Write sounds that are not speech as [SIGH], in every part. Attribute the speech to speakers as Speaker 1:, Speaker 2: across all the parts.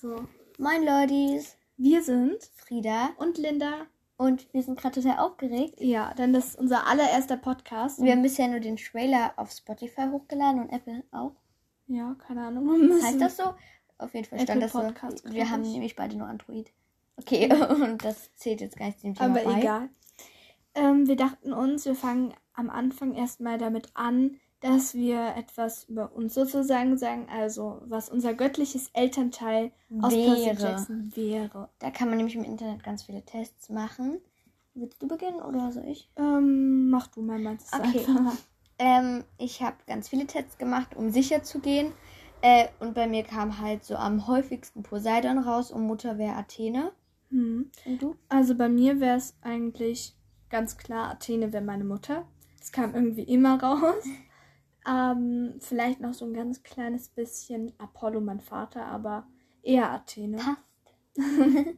Speaker 1: So.
Speaker 2: Moin Ladies,
Speaker 1: Wir sind
Speaker 2: Frieda
Speaker 1: und Linda.
Speaker 2: und wir sind gerade total aufgeregt.
Speaker 1: Ja, denn das ist unser allererster Podcast.
Speaker 2: Wir haben bisher nur den Trailer auf Spotify hochgeladen und Apple auch.
Speaker 1: ja, keine Ahnung. wir
Speaker 2: Heißt das so? Auf jeden Fall stand
Speaker 1: Apple
Speaker 2: das so.
Speaker 1: Podcast,
Speaker 2: Wir
Speaker 1: glaub
Speaker 2: haben
Speaker 1: ich.
Speaker 2: nämlich beide nur Android. Okay, [LAUGHS] und das zählt jetzt gar nicht dem Thema
Speaker 1: Aber
Speaker 2: bei.
Speaker 1: egal. Ähm, wir dachten uns, wir fangen am Anfang erstmal damit an, dass wir etwas über uns sozusagen sagen, also was unser göttliches Elternteil aus
Speaker 2: Wäre.
Speaker 1: Jackson wäre.
Speaker 2: Da kann man nämlich im Internet ganz viele Tests machen. Willst du beginnen oder soll ich?
Speaker 1: Ähm, mach du mal meinst du
Speaker 2: Okay. [LAUGHS] Ähm, ich habe ganz viele Tests gemacht, um sicher zu gehen. Äh, und bei mir kam halt so am häufigsten Poseidon raus und Mutter wäre Athene.
Speaker 1: Hm.
Speaker 2: Und du?
Speaker 1: Also bei mir wäre es eigentlich ganz klar, Athene wäre meine Mutter. Das kam irgendwie immer raus. [LAUGHS] Ähm, vielleicht noch so ein ganz kleines bisschen Apollo, mein Vater, aber eher Athene.
Speaker 2: Passt. [LAUGHS]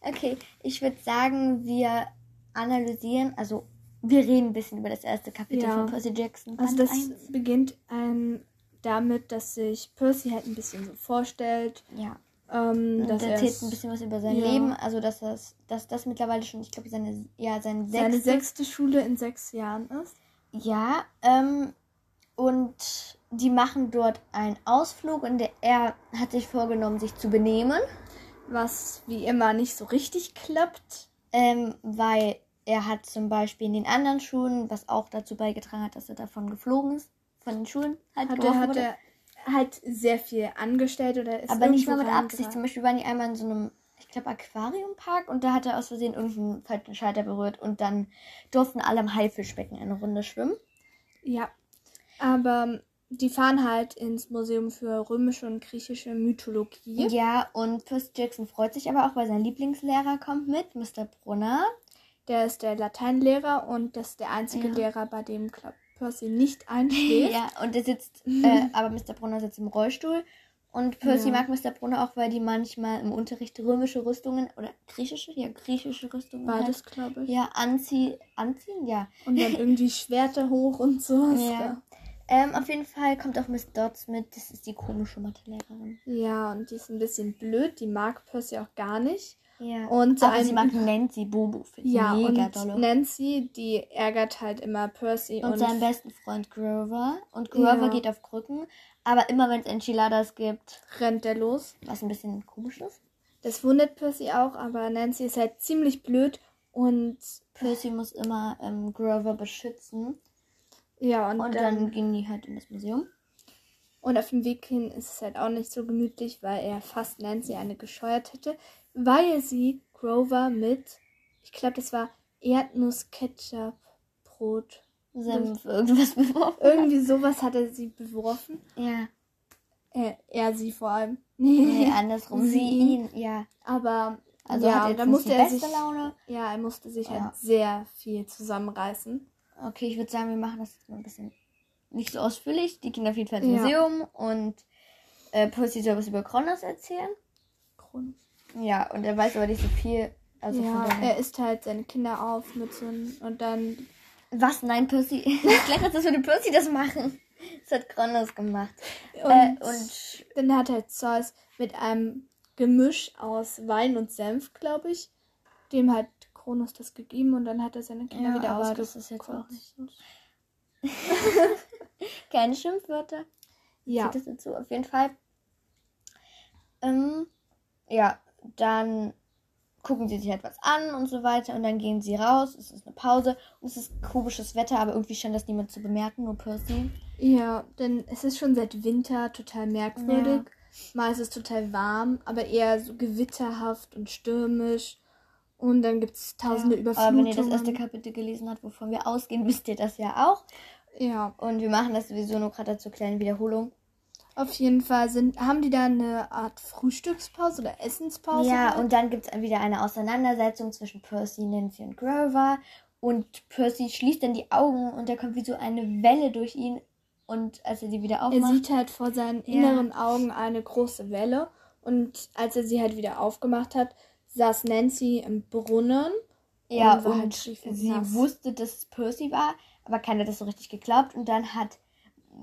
Speaker 2: okay, ich würde sagen, wir analysieren, also wir reden ein bisschen über das erste Kapitel
Speaker 1: Ja.
Speaker 2: von Percy Jackson.
Speaker 1: Also
Speaker 2: Band
Speaker 1: das
Speaker 2: 1.
Speaker 1: beginnt ähm, damit, dass sich Percy halt ein bisschen so vorstellt,
Speaker 2: Ja,
Speaker 1: ähm,
Speaker 2: und
Speaker 1: dass er
Speaker 2: erzählt ein bisschen was über sein
Speaker 1: Ja.
Speaker 2: Leben, also dass das, dass das mittlerweile schon, ich glaube, seine, ja, sein
Speaker 1: seine
Speaker 2: sechstes
Speaker 1: sechste Schule in sechs Jahren ist.
Speaker 2: Ja, ähm, und die machen dort einen Ausflug und der, er hat sich vorgenommen, sich zu benehmen,
Speaker 1: Was wie immer nicht so richtig klappt.
Speaker 2: ähm, weil er hat zum Beispiel in den anderen Schulen, was auch dazu beigetragen hat, dass er davon geflogen ist, von den Schulen halt
Speaker 1: Hat er, hat er halt sehr viel angestellt oder ist
Speaker 2: Aber nicht mal
Speaker 1: irgendwo
Speaker 2: mit Absicht. Zum Beispiel waren die einmal in so einem, ich glaube, Aquariumpark und da hat er aus Versehen irgendeinen falschen Schalter berührt und dann durften alle im Haifischbecken eine Runde schwimmen.
Speaker 1: Ja, aber die fahren halt ins Museum für römische und griechische Mythologie.
Speaker 2: Ja, und Percy Jackson freut sich aber auch, weil sein Lieblingslehrer kommt mit, Mr. Brunner.
Speaker 1: Der ist der Lateinlehrer und das ist der einzige
Speaker 2: Ja.
Speaker 1: Lehrer, bei dem glaub, Percy nicht einschläft.
Speaker 2: Ja, und er sitzt, [LAUGHS] äh, aber Mr. Brunner sitzt im Rollstuhl. Und Percy
Speaker 1: Ja.
Speaker 2: mag Mr. Brunner auch, weil die manchmal im Unterricht römische Rüstungen oder griechische, ja, griechische Rüstungen
Speaker 1: Beides, glaube
Speaker 2: halt,
Speaker 1: ich.
Speaker 2: ja, anzie anziehen, ja.
Speaker 1: Und dann irgendwie Schwerter hoch und sowas.
Speaker 2: Ja. Ähm, auf jeden Fall kommt auch Miss Dodds mit, das ist die komische Mathelehrerin.
Speaker 1: Ja, und die ist ein bisschen blöd. Die mag Percy auch gar nicht.
Speaker 2: Ja.
Speaker 1: Und
Speaker 2: aber sie mag Nancy Bobo, finde ich
Speaker 1: Ja,
Speaker 2: mega
Speaker 1: und
Speaker 2: dolle.
Speaker 1: Nancy, die ärgert halt immer Percy.
Speaker 2: Und,
Speaker 1: Und,
Speaker 2: seinen besten Freund Grover. Und Grover
Speaker 1: Ja.
Speaker 2: geht auf Krücken. Aber immer wenn es Enchiladas gibt,
Speaker 1: rennt der los.
Speaker 2: was ein bisschen komisch ist.
Speaker 1: Das wundert Percy auch, aber Nancy ist halt ziemlich blöd. Und
Speaker 2: Percy muss immer ähm, Grover beschützen.
Speaker 1: Ja, und,
Speaker 2: Und
Speaker 1: dann,
Speaker 2: dann gehen die halt in das Museum.
Speaker 1: Und auf dem Weg hin ist es halt auch nicht so gemütlich, weil er fast Nancy eine gescheuert hätte, weil sie Grover mit, ich glaube, das war Erdnuss-Ketchup-Brot.
Speaker 2: Senf, irgendwas [LAUGHS] beworfen.
Speaker 1: Irgendwie sowas hat er sie beworfen.
Speaker 2: Ja.
Speaker 1: Äh, er sie vor allem. [LAUGHS]
Speaker 2: Nee, andersrum.
Speaker 1: Sie
Speaker 2: Sie
Speaker 1: ihn.
Speaker 2: ja.
Speaker 1: Aber
Speaker 2: Also
Speaker 1: ja,
Speaker 2: hat er jetzt
Speaker 1: da
Speaker 2: nicht
Speaker 1: musste
Speaker 2: die
Speaker 1: er sich,
Speaker 2: Laune.
Speaker 1: ja, er musste sich
Speaker 2: Ja.
Speaker 1: halt sehr viel zusammenreißen.
Speaker 2: Okay, ich würde sagen, wir machen das jetzt mal ein bisschen nicht so ausführlich. Die gehen auf jeden Fall ins
Speaker 1: Ja.
Speaker 2: Museum und äh, Percy soll was über Kronos erzählen.
Speaker 1: Grund.
Speaker 2: Ja, und er weiß aber nicht so viel. Also
Speaker 1: ja, er isst halt seine Kinder auf mit so einem, und dann
Speaker 2: Was? Nein, Percy. Gleich [LAUGHS] als das würde Percy das machen. Das hat Kronos gemacht.
Speaker 1: und,
Speaker 2: äh, und
Speaker 1: dann hat halt Zeus mit einem Gemisch aus Wein und Senf, glaube ich, dem hat Kronos das gegeben und dann hat er seine Kinder
Speaker 2: ja,
Speaker 1: wieder
Speaker 2: aber das ist jetzt auch nicht so. [LAUGHS] [LAUGHS] Keine Schimpfwörter.
Speaker 1: Ja,
Speaker 2: Zählt das dazu auf jeden Fall. Ähm, ja, dann gucken sie sich halt was an und so weiter und dann gehen sie raus. Es ist eine Pause und es ist komisches Wetter, aber irgendwie scheint das niemand zu bemerken, nur Percy.
Speaker 1: ja, denn es ist schon seit Winter total merkwürdig. Mal ist es total warm, aber eher so gewitterhaft und stürmisch. Und dann gibt es tausende
Speaker 2: ja.
Speaker 1: Überflutungen.
Speaker 2: Aber wenn ihr das erste Kapitel gelesen habt, wovon wir ausgehen, [LAUGHS] wisst ihr das ja auch.
Speaker 1: ja,
Speaker 2: Und wir machen das sowieso nur gerade zur kleinen Wiederholung.
Speaker 1: auf jeden Fall sind, haben die da eine Art Frühstückspause oder Essenspause.
Speaker 2: Ja,
Speaker 1: halt?
Speaker 2: und dann gibt es wieder eine Auseinandersetzung zwischen Percy, Nancy und Grover. Und Percy schließt dann die Augen und da kommt wie so eine Welle durch ihn. Und als er sie wieder
Speaker 1: Er
Speaker 2: aufmacht.
Speaker 1: sieht halt vor seinen
Speaker 2: Ja.
Speaker 1: inneren Augen eine große Welle. Und als er sie halt wieder aufgemacht hat, saß Nancy im Brunnen.
Speaker 2: ja,
Speaker 1: und
Speaker 2: und
Speaker 1: halt
Speaker 2: sie
Speaker 1: nass.
Speaker 2: wusste, dass es Percy war, aber keiner hat das so richtig geglaubt. Und dann hat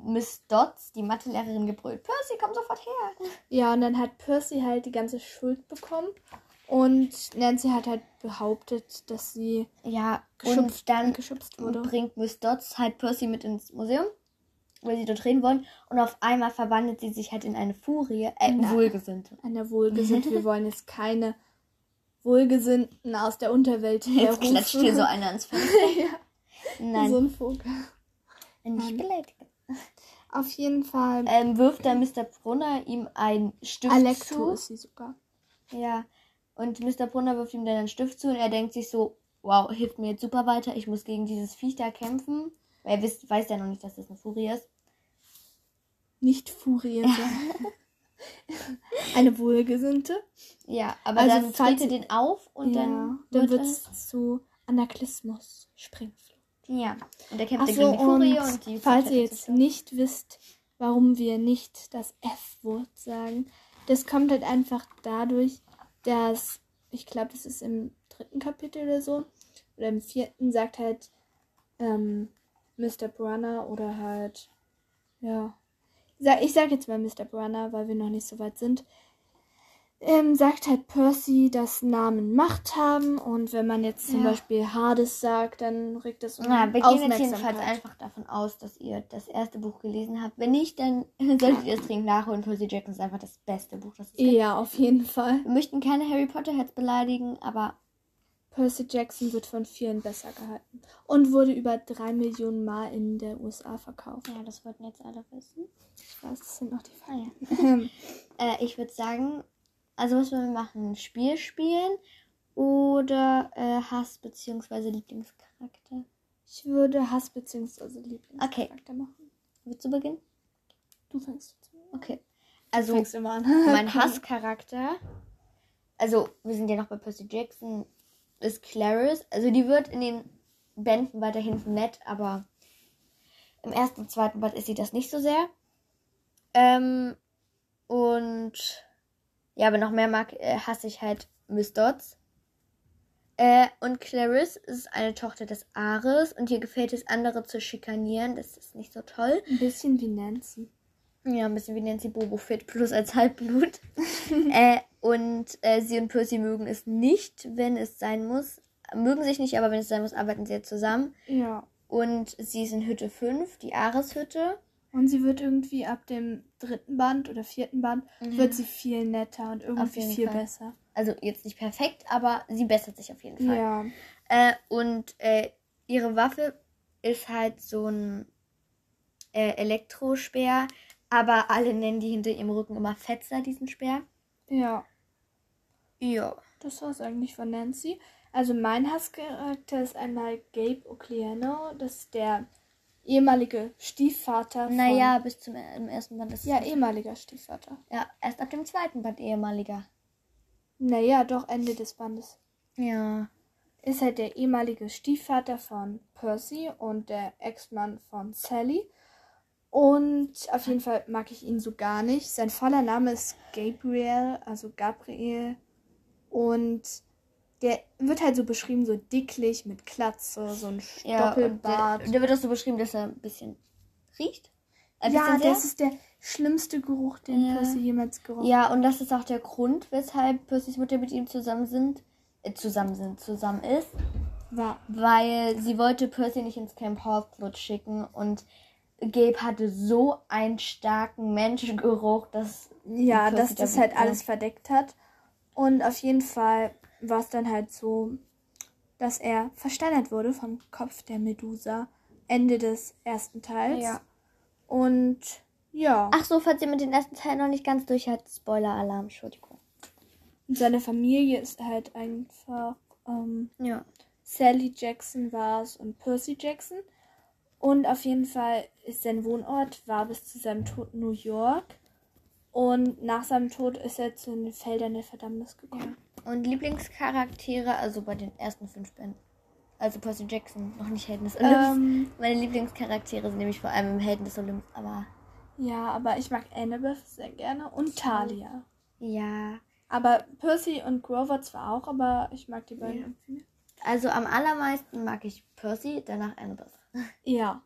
Speaker 2: Miss Dodds, die Mathelehrerin, gebrüllt. Percy, komm sofort her.
Speaker 1: Ja, und dann hat Percy halt die ganze Schuld bekommen. Und Nancy hat halt behauptet, dass sie
Speaker 2: Ja,
Speaker 1: geschubst,
Speaker 2: und dann
Speaker 1: geschubst wurde.
Speaker 2: bringt Miss Dodds halt Percy mit ins Museum, weil sie dort reden wollen. Und auf einmal verwandelt sie sich halt in eine Furie, äh,
Speaker 1: Na.
Speaker 2: Wohlgesinnte.
Speaker 1: Eine Wohlgesinnte. Wir [LAUGHS] wollen jetzt keine Wohlgesinnten aus der Unterwelt
Speaker 2: Jetzt
Speaker 1: herrufen.
Speaker 2: klatscht hier so einer ans Fenster. [LAUGHS]
Speaker 1: ja,
Speaker 2: Nein,
Speaker 1: so ein Vogel.
Speaker 2: nicht
Speaker 1: Mann.
Speaker 2: beleidigen.
Speaker 1: Auf jeden Fall.
Speaker 2: Ähm, wirft dann Mr. Brunner ihm einen Stift
Speaker 1: Elektro
Speaker 2: zu.
Speaker 1: ist sie sogar.
Speaker 2: Ja. Und Mr. Brunner wirft ihm dann einen Stift zu und er denkt sich so, wow, hilft mir jetzt super weiter, ich muss gegen dieses Viech da kämpfen. Weil er wisst, weiß ja noch nicht, dass das eine Furie ist.
Speaker 1: Nicht Furie. [LAUGHS] sondern eine Wohlgesinnte.
Speaker 2: Ja, aber
Speaker 1: Also,
Speaker 2: dann
Speaker 1: falls
Speaker 2: tritt er den auf und
Speaker 1: ja,
Speaker 2: dann,
Speaker 1: dann
Speaker 2: wird
Speaker 1: wird es zu Anaklismus Springflut.
Speaker 2: ja. Und er kämpft
Speaker 1: Achso,
Speaker 2: gegen die Furie
Speaker 1: und,
Speaker 2: und, die
Speaker 1: falls ihr jetzt nicht wisst, warum wir nicht das F-Wort sagen, das kommt halt einfach dadurch, dass, ich glaube, das ist im dritten Kapitel oder so, oder im vierten, sagt halt ähm, Mr. Brunner oder halt, ja, ich sag jetzt mal Mr. Brunner, weil wir noch nicht so weit sind, ähm, sagt halt Percy, dass Namen Macht haben und wenn man jetzt zum
Speaker 2: Ja.
Speaker 1: Beispiel Hades sagt, dann regt das um
Speaker 2: Ja, wir gehen jetzt jedenfalls einfach davon aus, dass ihr das erste Buch gelesen habt. Wenn nicht, dann [LAUGHS] solltet ihr es dringend nachholen. Percy Jackson ist einfach das beste Buch, das es gibt.
Speaker 1: Ja, auf jeden Fall.
Speaker 2: Wir möchten keine Harry Potter Heads beleidigen, aber
Speaker 1: Percy Jackson wird von vielen besser gehalten und wurde über drei Millionen Mal in der USA verkauft.
Speaker 2: ja, das wollten jetzt alle wissen.
Speaker 1: Ich weiß, das sind noch die
Speaker 2: Ah, ja.
Speaker 1: Fragen.
Speaker 2: Äh, ich würde sagen, also was wollen wir machen? Ein Spiel spielen oder äh, Hass bzw. Lieblingscharakter?
Speaker 1: ich würde Hass bzw. Lieblingscharakter machen.
Speaker 2: Willst du beginnen?
Speaker 1: Du fängst jetzt an.
Speaker 2: Okay. Also
Speaker 1: an.
Speaker 2: mein. [LAUGHS] Hasscharakter, also wir sind ja noch bei Percy Jackson, ist Clarice. Also die wird in den Bänden weiterhin nett, aber im ersten und zweiten Band ist sie das nicht so sehr. Ähm, und ja, aber noch mehr mag, äh, hasse ich halt Miss Dodds. Äh, und Clarice ist eine Tochter des Ares und ihr gefällt es, andere zu schikanieren. Das ist nicht so toll.
Speaker 1: Ein bisschen wie Nancy.
Speaker 2: Ja, ein bisschen wie Nancy Bobo Fit plus als Halbblut. [LAUGHS] äh, und äh, sie und Percy mögen es nicht, wenn es sein muss. Mögen sich nicht, aber wenn es sein muss, arbeiten sie jetzt zusammen.
Speaker 1: Ja.
Speaker 2: Und sie ist in Hütte 5, die Ares-Hütte.
Speaker 1: Und sie wird irgendwie ab dem dritten Band oder vierten Band wird sie viel netter und irgendwie viel
Speaker 2: Fall.
Speaker 1: besser.
Speaker 2: Also jetzt nicht perfekt, aber sie bessert sich auf jeden Fall.
Speaker 1: Ja.
Speaker 2: Äh, und äh, ihre Waffe ist halt so ein äh, Elektrospeer. Aber alle nennen die hinter ihrem Rücken immer Fetzer, diesen Speer.
Speaker 1: Ja.
Speaker 2: Ja.
Speaker 1: Das war's eigentlich von Nancy. Also mein Hasscharakter ist einmal Gabe Ogliano. Das ist der ehemalige Stiefvater von...
Speaker 2: Naja, bis zum ersten Band ist es
Speaker 1: Ja, ehemaliger Stiefvater.
Speaker 2: Ja, erst ab dem zweiten Band ehemaliger.
Speaker 1: Naja, doch Ende des Bandes.
Speaker 2: Ja.
Speaker 1: Ist halt der ehemalige Stiefvater von Percy und der Ex-Mann von Sally. Und auf jeden Fall mag ich ihn so gar nicht. Sein voller Name ist Gabriel, also Gabriel. Und der wird halt so beschrieben, so dicklich mit Glatze, so ein
Speaker 2: ja und
Speaker 1: Doppelbart.
Speaker 2: der, der wird auch so beschrieben, dass er ein bisschen riecht. Ein
Speaker 1: ja,
Speaker 2: bisschen
Speaker 1: das ist der schlimmste Geruch, den
Speaker 2: Ja.
Speaker 1: Percy jemals gerochen hat.
Speaker 2: Ja, und das ist auch der Grund, weshalb Percys Mutter mit ihm zusammen sind. Äh, zusammen sind, zusammen ist.
Speaker 1: War.
Speaker 2: Weil sie wollte Percy nicht ins Camp Halfblood schicken und Gabe hatte so einen starken Menschengeruch, dass
Speaker 1: Ja, dass
Speaker 2: da
Speaker 1: das halt alles verdeckt hat. Und auf jeden Fall war es dann halt so, dass er versteinert wurde vom Kopf der Medusa Ende des ersten Teils.
Speaker 2: Ja.
Speaker 1: Und ja,
Speaker 2: Ach so, falls ihr mit den ersten Teil noch nicht ganz durch hat, Spoiler-Alarm, Entschuldigung.
Speaker 1: und seine Familie ist halt einfach ähm,
Speaker 2: Ja.
Speaker 1: Sally Jackson war es und Percy Jackson. Und auf jeden Fall ist sein Wohnort, war bis zu seinem Tod New York. Und nach seinem Tod ist er zu den Feldern der Verdammnis gekommen.
Speaker 2: Und Lieblingscharaktere, also bei den ersten fünf Bänden. Also Percy Jackson, noch nicht Helden des Olymps.
Speaker 1: Ähm,
Speaker 2: Meine Lieblingscharaktere sind nämlich vor allem im Helden des Olymps, aber
Speaker 1: Ja, aber ich mag Annabeth sehr gerne und Talia.
Speaker 2: ja.
Speaker 1: Aber Percy und Grover zwar auch, aber ich mag die beiden
Speaker 2: Ja. Also am allermeisten mag ich Percy, danach Annabeth. [LAUGHS]
Speaker 1: Ja.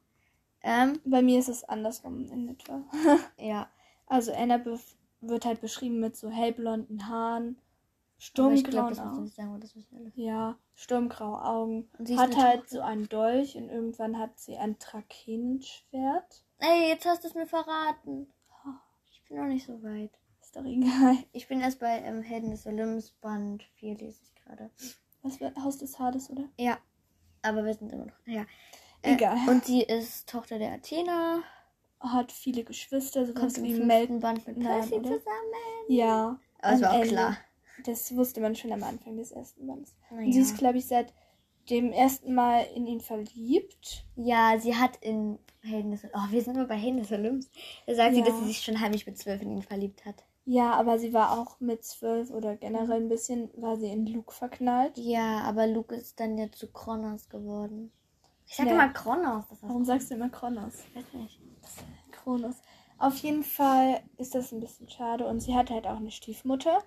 Speaker 2: Ähm,
Speaker 1: Bei mir ist es andersrum in etwa. [LAUGHS]
Speaker 2: ja.
Speaker 1: Also Annabeth wird halt beschrieben mit so hellblonden Haaren, sturmgrauen Augen.
Speaker 2: sagen.
Speaker 1: Ja, sturmgraue Augen.
Speaker 2: Und sie ist
Speaker 1: Hat halt so einen Dolch und irgendwann hat sie ein Trakenenschwert.
Speaker 2: Ey, jetzt hast du es mir verraten. Ich bin noch nicht so weit.
Speaker 1: Ist doch egal.
Speaker 2: Ich bin erst bei ähm, Helden des Olymps, Band 4 lese ich gerade.
Speaker 1: Was wird Haus des Hades, oder?
Speaker 2: Ja. Aber wir sind immer noch. Ja. Äh,
Speaker 1: Egal.
Speaker 2: Und sie ist Tochter der Athena.
Speaker 1: Hat viele Geschwister, sowas
Speaker 2: Kommt
Speaker 1: wie Melton.
Speaker 2: Band mit Percy zusammen.
Speaker 1: Ja.
Speaker 2: Aber es war auch
Speaker 1: Ende.
Speaker 2: klar.
Speaker 1: Das wusste man schon am Anfang des ersten Bandes.
Speaker 2: Naja.
Speaker 1: Und sie ist, glaube ich, seit dem ersten Mal in ihn verliebt.
Speaker 2: Ja, sie hat in Helden des Oh, wir sind nur bei Helden des Olymps. Da sagt sie,
Speaker 1: Ja.
Speaker 2: dass sie sich schon heimlich mit zwölf in ihn verliebt hat.
Speaker 1: Ja, aber sie war auch mit zwölf oder generell ein bisschen, war sie in Luke verknallt.
Speaker 2: Ja, aber Luke ist dann ja zu Kronos geworden. Ich sag
Speaker 1: Nee.
Speaker 2: immer Kronos.
Speaker 1: Warum sagst du immer Kronos?
Speaker 2: weiß nicht.
Speaker 1: Kronos. Auf jeden Fall ist das ein bisschen schade und sie hat halt auch eine Stiefmutter.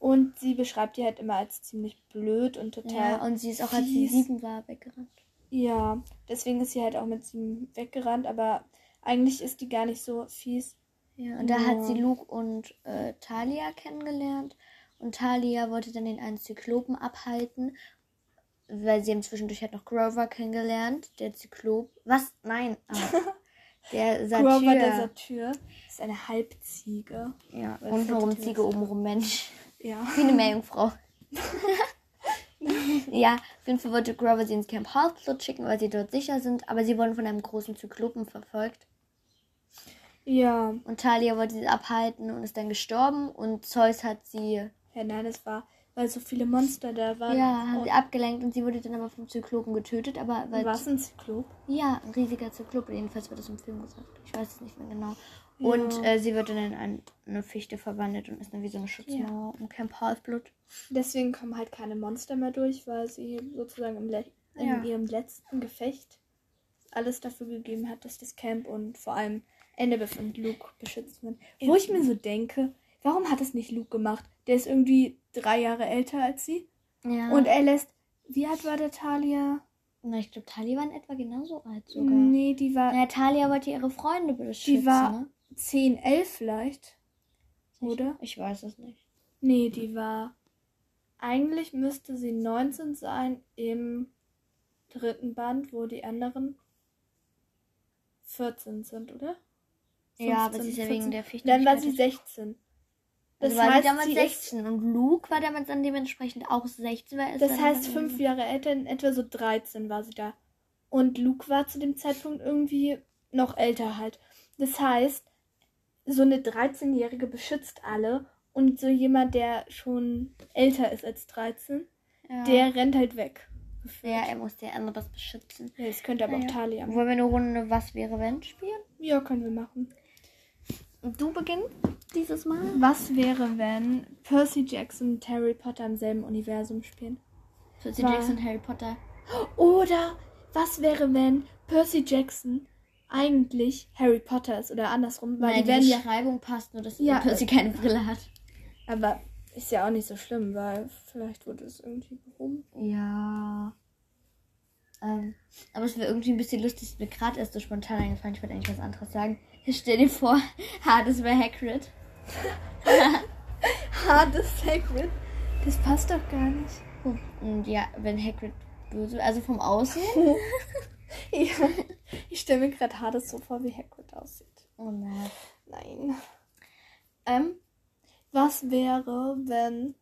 Speaker 1: Und sie beschreibt die halt immer als ziemlich blöd und total.
Speaker 2: Ja, und sie ist auch, als sie sieben war, weggerannt.
Speaker 1: Ja, deswegen ist sie halt auch mit sieben weggerannt, aber eigentlich ist die gar nicht so fies.
Speaker 2: Ja, und da hat sie Luke und äh, Talia kennengelernt. Und Talia wollte dann den einen Zyklopen abhalten, weil sie haben zwischendurch halt noch Grover kennengelernt. Der Zyklop. Was? Nein. Ah, [LAUGHS] der Satyr.
Speaker 1: Grover der Satyr ist eine Halbziege.
Speaker 2: ja, untenrum Ziege, obenrum Mensch.
Speaker 1: Ja. [LAUGHS]
Speaker 2: Wie eine Meerjungfrau. [LAUGHS] ja, auf jeden Fall wollte Grover sie ins Camp Half-Blood schicken, weil sie dort sicher sind. Aber sie wurden von einem großen Zyklopen verfolgt.
Speaker 1: Ja.
Speaker 2: Und Talia wollte sie abhalten und ist dann gestorben. Und Zeus hat sie
Speaker 1: Ja, nein, es war, weil so viele Monster da waren.
Speaker 2: Ja, haben
Speaker 1: und
Speaker 2: sie abgelenkt und sie wurde dann aber vom Zyklopen getötet, aber weil
Speaker 1: war es ein Zyklop?
Speaker 2: ja, ein riesiger Zyklop, jedenfalls wird das im Film gesagt. Ich weiß es nicht mehr genau. Und
Speaker 1: Ja.
Speaker 2: äh, sie wird dann in ein, eine Fichte verwandelt und ist dann wie so eine Schutzmauer um Camp Halfblood.
Speaker 1: Deswegen kommen halt keine Monster mehr durch, weil sie sozusagen im Le in
Speaker 2: Ja.
Speaker 1: ihrem letzten Gefecht alles dafür gegeben hat, dass das Camp und vor allem Annabeth und Luke beschützt werden. Wo ich mir so denke, warum hat es nicht Luke gemacht? Der ist irgendwie drei Jahre älter als sie.
Speaker 2: Ja.
Speaker 1: Und er lässt, wie alt war der Talia?
Speaker 2: Na, ich glaube, Talia war in etwa genauso alt sogar.
Speaker 1: Nee, die war.
Speaker 2: Na, Talia wollte ihre Freunde beschützen.
Speaker 1: Die war
Speaker 2: ne?
Speaker 1: 10, 11 vielleicht. Oder?
Speaker 2: Ich, ich weiß es nicht.
Speaker 1: Nee, die war. Eigentlich müsste sie 19 sein im dritten Band, wo die anderen 14 sind, oder?
Speaker 2: 15, ja, aber sie ist ja wegen der Fichte.
Speaker 1: Dann war sie 16. Das also
Speaker 2: war
Speaker 1: heißt,
Speaker 2: damals 16 und Luke war damals dann dementsprechend auch 16. Weil
Speaker 1: das heißt, fünf Jahre älter, in etwa so 13 war sie da. Und Luke war zu dem Zeitpunkt irgendwie noch älter halt. Das heißt, so eine 13-Jährige beschützt alle und so jemand, der schon älter ist als 13,
Speaker 2: ja.
Speaker 1: der rennt halt weg.
Speaker 2: Ja, er muss der andere was beschützen.
Speaker 1: Ja, das könnte aber
Speaker 2: naja.
Speaker 1: auch Talia.
Speaker 2: Wollen wir eine Runde Was wäre wenn spielen?
Speaker 1: Ja, können wir machen.
Speaker 2: Du beginnst dieses Mal?
Speaker 1: Was wäre, wenn Percy Jackson und Harry Potter im selben Universum spielen?
Speaker 2: Percy
Speaker 1: War-
Speaker 2: Jackson und Harry Potter.
Speaker 1: Oder was wäre, wenn Percy Jackson eigentlich Harry Potter ist oder andersrum? Weil
Speaker 2: Nein,
Speaker 1: die werden ja.
Speaker 2: Beschreibung passt, nur dass
Speaker 1: Ja,
Speaker 2: Percy keine Brille hat.
Speaker 1: Aber ist ja auch nicht so schlimm, weil vielleicht wurde es irgendwie behoben.
Speaker 2: Ja. Ähm, aber es wäre irgendwie ein bisschen lustig, ist mir gerade erst so spontan eingefallen. Ich wollte eigentlich was anderes sagen. Stell dir vor, [LAUGHS] Hades wäre Hagrid. [LAUGHS]
Speaker 1: Hades Hagrid. Das passt doch gar nicht.
Speaker 2: Und ja, wenn Hagrid böse, also vom Aussehen. [LAUGHS]
Speaker 1: Ja. Ich stelle mir gerade Hades so vor, wie Hagrid aussieht.
Speaker 2: Oh nein.
Speaker 1: Nein. Ähm, was wäre, wenn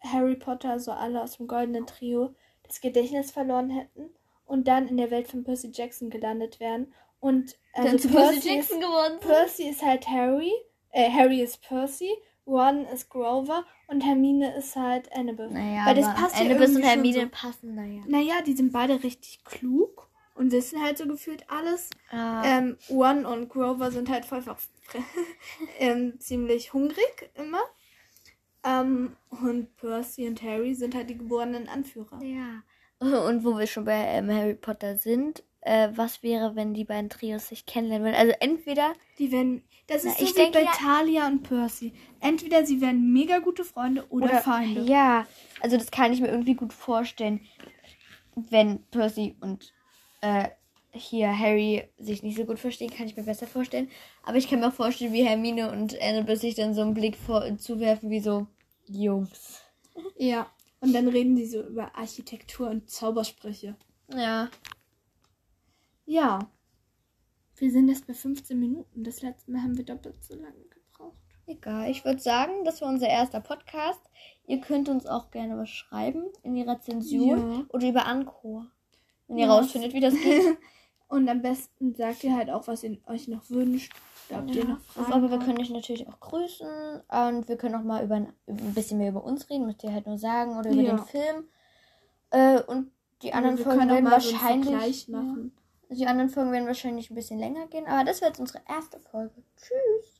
Speaker 1: Harry Potter, so alle aus dem goldenen Trio, das Gedächtnis verloren hätten und dann in der Welt von Percy Jackson gelandet wären? Und also
Speaker 2: Dann zu Percy
Speaker 1: Percy,
Speaker 2: Jackson
Speaker 1: ist,
Speaker 2: geworden.
Speaker 1: Percy ist halt Harry, äh, Harry ist Percy, Ron ist Grover und Hermine ist halt Annabeth.
Speaker 2: Naja,
Speaker 1: Weil das passt ja
Speaker 2: Annabeth und Hermine
Speaker 1: so.
Speaker 2: passen, naja.
Speaker 1: Naja, die sind beide richtig klug und wissen halt so gefühlt alles.
Speaker 2: Ah,
Speaker 1: Ähm, One und Grover sind halt voll [LAUGHS] ähm, ziemlich hungrig immer. Ähm, und Percy und Harry sind halt die geborenen Anführer.
Speaker 2: ja. [LAUGHS] Und wo wir schon bei ähm, Harry Potter sind, äh, was wäre, wenn die beiden Trios sich kennenlernen würden? Also entweder
Speaker 1: Die werden. Das
Speaker 2: Na,
Speaker 1: ist so
Speaker 2: ich
Speaker 1: wie
Speaker 2: denke
Speaker 1: bei
Speaker 2: ja-
Speaker 1: Talia und Percy. Entweder sie werden mega gute Freunde oder, Feinde.
Speaker 2: Ja, also das kann ich mir irgendwie gut vorstellen, wenn Percy und äh, hier Harry sich nicht so gut verstehen, kann ich mir besser vorstellen. Aber ich kann mir auch vorstellen, wie Hermine und Annabeth sich dann so einen Blick vor zuwerfen, wie so Jungs.
Speaker 1: Ja. Und dann reden die so über Architektur und Zaubersprüche.
Speaker 2: Ja.
Speaker 1: Ja. Wir sind jetzt bei 15 Minuten. Das letzte Mal haben wir doppelt so lange gebraucht.
Speaker 2: Egal, ich würde sagen, das war unser erster Podcast. Ihr könnt uns auch gerne was schreiben in die Rezension
Speaker 1: Ja.
Speaker 2: oder über Anchor. Wenn ihr
Speaker 1: Ja.
Speaker 2: rausfindet, wie das [LAUGHS] geht.
Speaker 1: Und am besten sagt ihr halt auch, was ihr euch noch wünscht. Da habt ihr noch Fragen.
Speaker 2: Aber wir können euch natürlich auch grüßen und wir können auch mal über ein, ein bisschen mehr über uns reden, müsst ihr halt nur sagen oder über
Speaker 1: Ja.
Speaker 2: den Film. Äh, und die anderen Folgen
Speaker 1: können auch
Speaker 2: werden
Speaker 1: so
Speaker 2: wahrscheinlich Ja.
Speaker 1: machen.
Speaker 2: Die anderen Folgen werden wahrscheinlich ein bisschen länger gehen, aber das wird unsere erste Folge. Tschüss.